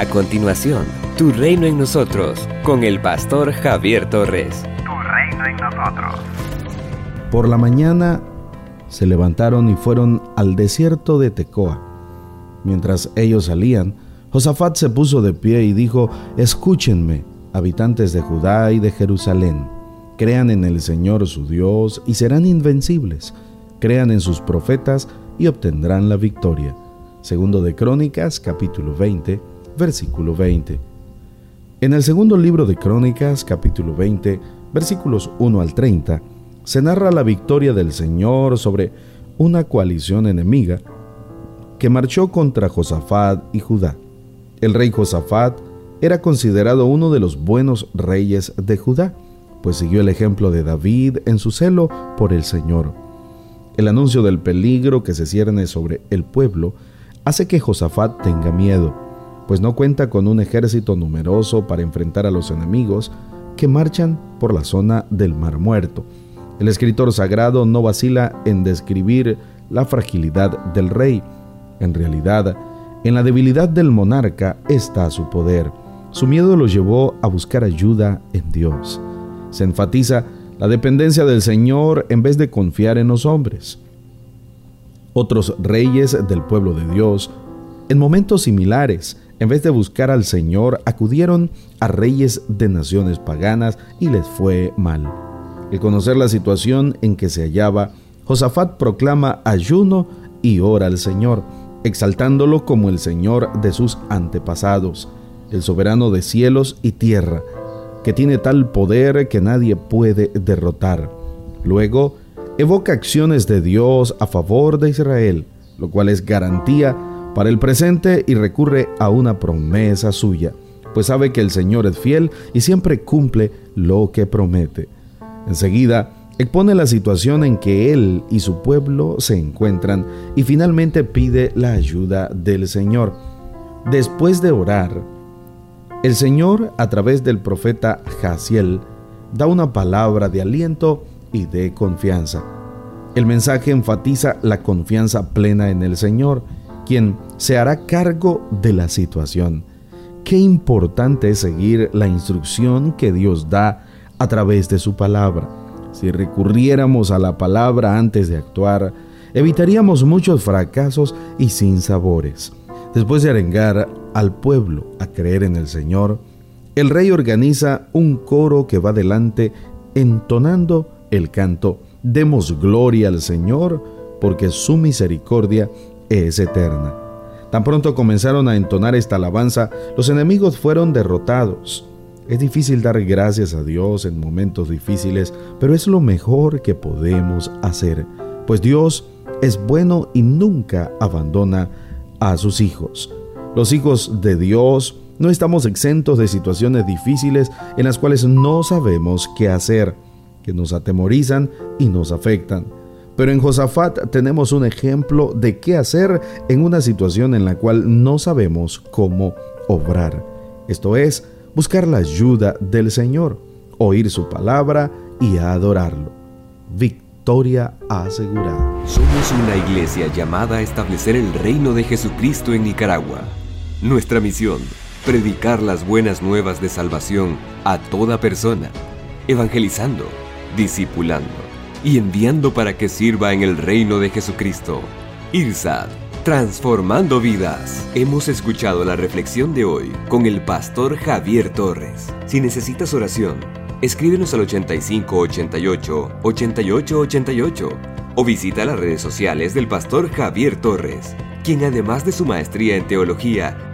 A continuación, Tu reino en nosotros, con el pastor Javier Torres. Tu reino en nosotros. Por la mañana se levantaron y fueron al desierto de Tecoa. Mientras ellos salían, Josafat se puso de pie y dijo, Escúchenme, habitantes de Judá y de Jerusalén, crean en el Señor su Dios y serán invencibles, crean en sus profetas y obtendrán la victoria. Segundo de Crónicas, capítulo 20, versículo 20. En el segundo libro de Crónicas, capítulo 20, versículos 1 al 30, se narra la victoria del Señor sobre una coalición enemiga que marchó contra Josafat y Judá. El rey Josafat era considerado uno de los buenos reyes de Judá, pues siguió el ejemplo de David en su celo por el Señor. El anuncio del peligro que se cierne sobre el pueblo hace que Josafat tenga miedo, pues no cuenta con un ejército numeroso para enfrentar a los enemigos que marchan por la zona del Mar Muerto. El escritor sagrado no vacila en describir la fragilidad del rey. En realidad, en la debilidad del monarca está su poder. Su miedo lo llevó a buscar ayuda en Dios. Se enfatiza la dependencia del Señor en vez de confiar en los hombres. Otros reyes del pueblo de Dios, en momentos similares, en vez de buscar al Señor, acudieron a reyes de naciones paganas y les fue mal. El conocer la situación en que se hallaba, Josafat proclama ayuno y ora al Señor exaltándolo como el Señor de sus antepasados, el soberano de cielos y tierra, que tiene tal poder que nadie puede derrotar. Luego, evoca acciones de Dios a favor de Israel, lo cual es garantía para el presente y recurre a una promesa suya, pues sabe que el Señor es fiel y siempre cumple lo que promete. Enseguida, expone la situación en que él y su pueblo se encuentran y finalmente pide la ayuda del Señor. Después de orar, el Señor, a través del profeta Jaciel, da una palabra de aliento y de confianza. El mensaje enfatiza la confianza plena en el Señor, quien se hará cargo de la situación. Qué importante es seguir la instrucción que Dios da a través de su palabra. Si recurriéramos a la palabra antes de actuar, evitaríamos muchos fracasos y sinsabores. Después de arengar al pueblo a creer en el Señor, el rey organiza un coro que va delante entonando el canto Demos gloria al Señor porque su misericordia es eterna. Tan pronto comenzaron a entonar esta alabanza, los enemigos fueron derrotados. Es difícil dar gracias a Dios en momentos difíciles, pero es lo mejor que podemos hacer, pues Dios es bueno y nunca abandona a sus hijos. Los hijos de Dios no estamos exentos de situaciones difíciles en las cuales no sabemos qué hacer, que nos atemorizan y nos afectan. Pero en Josafat tenemos un ejemplo de qué hacer en una situación en la cual no sabemos cómo obrar. Esto es, buscar la ayuda del Señor, oír su palabra y adorarlo. Victoria asegurada. Somos una iglesia llamada a establecer el reino de Jesucristo en Nicaragua. Nuestra misión, predicar las buenas nuevas de salvación a toda persona, evangelizando, discipulando y enviando para que sirva en el reino de Jesucristo. IRSAD Transformando vidas. Hemos escuchado la reflexión de hoy con el pastor Javier Torres. Si necesitas oración, escríbenos al 8588 8888 o visita las redes sociales del pastor Javier Torres, quien además de su maestría en teología,